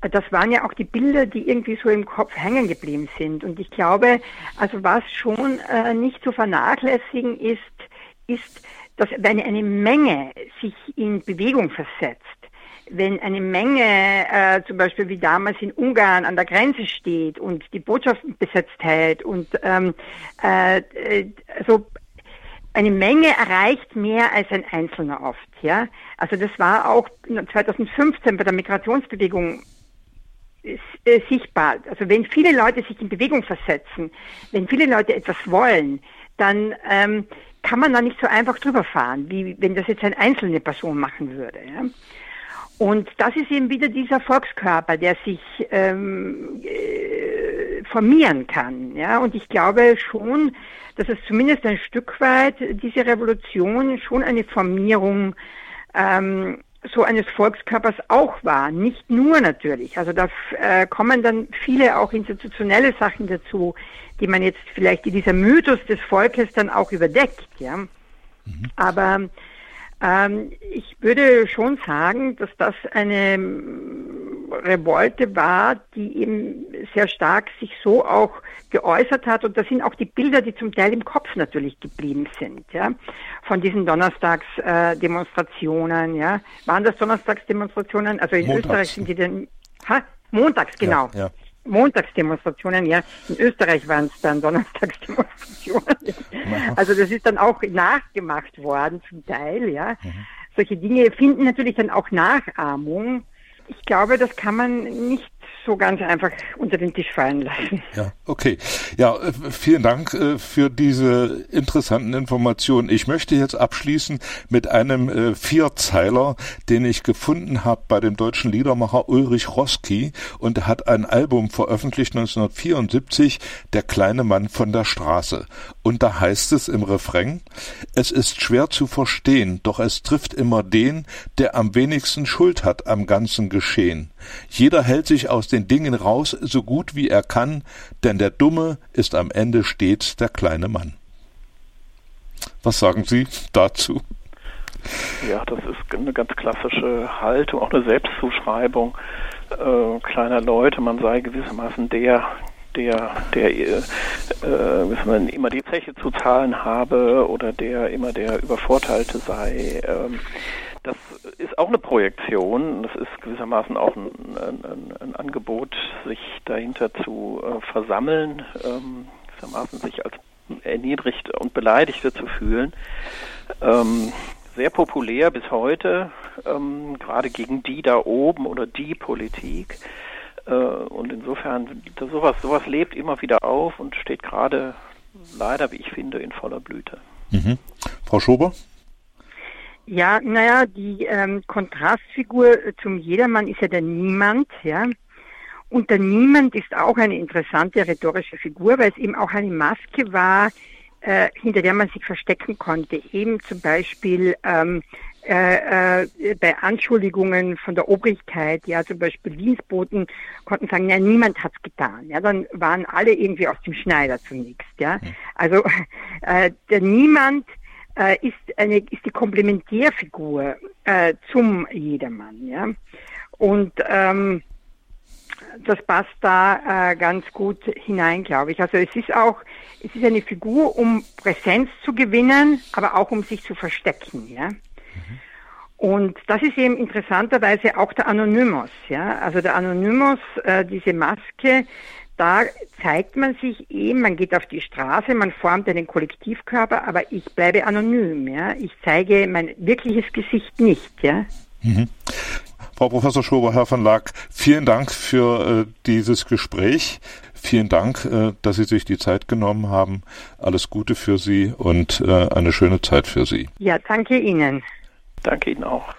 das waren ja auch die Bilder, die irgendwie so im Kopf hängen geblieben sind. Und ich glaube, also was schon äh, nicht zu vernachlässigen ist, ist, dass wenn eine Menge sich in Bewegung versetzt, wenn eine Menge, äh, zum Beispiel wie damals in Ungarn an der Grenze steht und die Botschaft besetzt hält und ähm, äh, äh also eine Menge erreicht mehr als ein Einzelner oft, ja. Also das war auch 2015 bei der Migrationsbewegung äh, sichtbar. Also wenn viele Leute sich in Bewegung versetzen, wenn viele Leute etwas wollen, dann ähm, kann man da nicht so einfach drüber fahren, wie wenn das jetzt eine einzelne Person machen würde. Ja? Und das ist eben wieder dieser Volkskörper, der sich ähm, äh, formieren kann. Ja? Und ich glaube schon, dass es zumindest ein Stück weit diese Revolution schon eine Formierung ähm, so eines Volkskörpers auch war. Nicht nur natürlich. Also da äh, kommen dann viele auch institutionelle Sachen dazu, die man jetzt vielleicht in dieser Mythos des Volkes dann auch überdeckt. Ja. Mhm. Aber ähm, ich würde schon sagen, dass das eine Revolte war, die eben sehr stark sich so auch geäußert hat. Und das sind auch die Bilder, die zum Teil im Kopf natürlich geblieben sind, ja, von diesen Donnerstagsdemonstrationen, äh, ja. Waren das Donnerstagsdemonstrationen? Also in Montags. Österreich sind die denn, ha? Montags, genau. Ja, ja. Montagsdemonstrationen, ja. In Österreich waren es dann Donnerstagsdemonstrationen. Also das ist dann auch nachgemacht worden zum Teil, ja. Mhm. Solche Dinge finden natürlich dann auch Nachahmung. Ich glaube, das kann man nicht so ganz einfach unter den Tisch fallen lassen. Ja, okay. Ja, äh, vielen Dank äh, für diese interessanten Informationen. Ich möchte jetzt abschließen mit einem äh, Vierzeiler, den ich gefunden habe bei dem deutschen Liedermacher Ulrich Roski und er hat ein Album veröffentlicht 1974, Der kleine Mann von der Straße. Und da heißt es im Refrain, es ist schwer zu verstehen, doch es trifft immer den, der am wenigsten Schuld hat am ganzen Geschehen. Jeder hält sich aus den Dingen raus, so gut wie er kann, denn der Dumme ist am Ende stets der kleine Mann. Was sagen Sie dazu? Ja, das ist eine ganz klassische Haltung, auch eine Selbstzuschreibung äh, kleiner Leute. Man sei gewissermaßen der, der, der äh, äh, immer die Zeche zu zahlen habe oder der immer der Übervorteilte sei. Ähm, das ist auch eine Projektion. Das ist gewissermaßen auch ein, ein, ein Angebot, sich dahinter zu äh, versammeln, ähm, gewissermaßen sich als erniedrigt und beleidigte zu fühlen. Ähm, sehr populär bis heute, ähm, gerade gegen die da oben oder die Politik. Äh, und insofern, sowas, sowas lebt immer wieder auf und steht gerade leider, wie ich finde, in voller Blüte. Mhm. Frau Schober? Ja, naja, die ähm, Kontrastfigur zum Jedermann ist ja der Niemand, ja. Und der Niemand ist auch eine interessante rhetorische Figur, weil es eben auch eine Maske war, äh, hinter der man sich verstecken konnte. Eben zum Beispiel ähm, äh, äh, bei Anschuldigungen von der Obrigkeit, ja, zum Beispiel Dienstboten konnten sagen, ja, niemand hat's getan. Ja, dann waren alle irgendwie aus dem Schneider zunächst, ja. Also äh, der Niemand äh, ist eine ist die Komplementärfigur äh, zum Jedermann, ja. Und ähm, das passt da äh, ganz gut hinein, glaube ich. Also es ist auch, es ist eine Figur, um Präsenz zu gewinnen, aber auch um sich zu verstecken, ja. Mhm. Und das ist eben interessanterweise auch der Anonymous, ja. Also der Anonymous, äh, diese Maske, da zeigt man sich eben, man geht auf die Straße, man formt einen Kollektivkörper, aber ich bleibe anonym, ja. Ich zeige mein wirkliches Gesicht nicht, ja. Mhm. Frau Professor Schober, Herr von Lack, vielen Dank für äh, dieses Gespräch. Vielen Dank, äh, dass Sie sich die Zeit genommen haben. Alles Gute für Sie und äh, eine schöne Zeit für Sie. Ja, danke Ihnen. Danke Ihnen auch.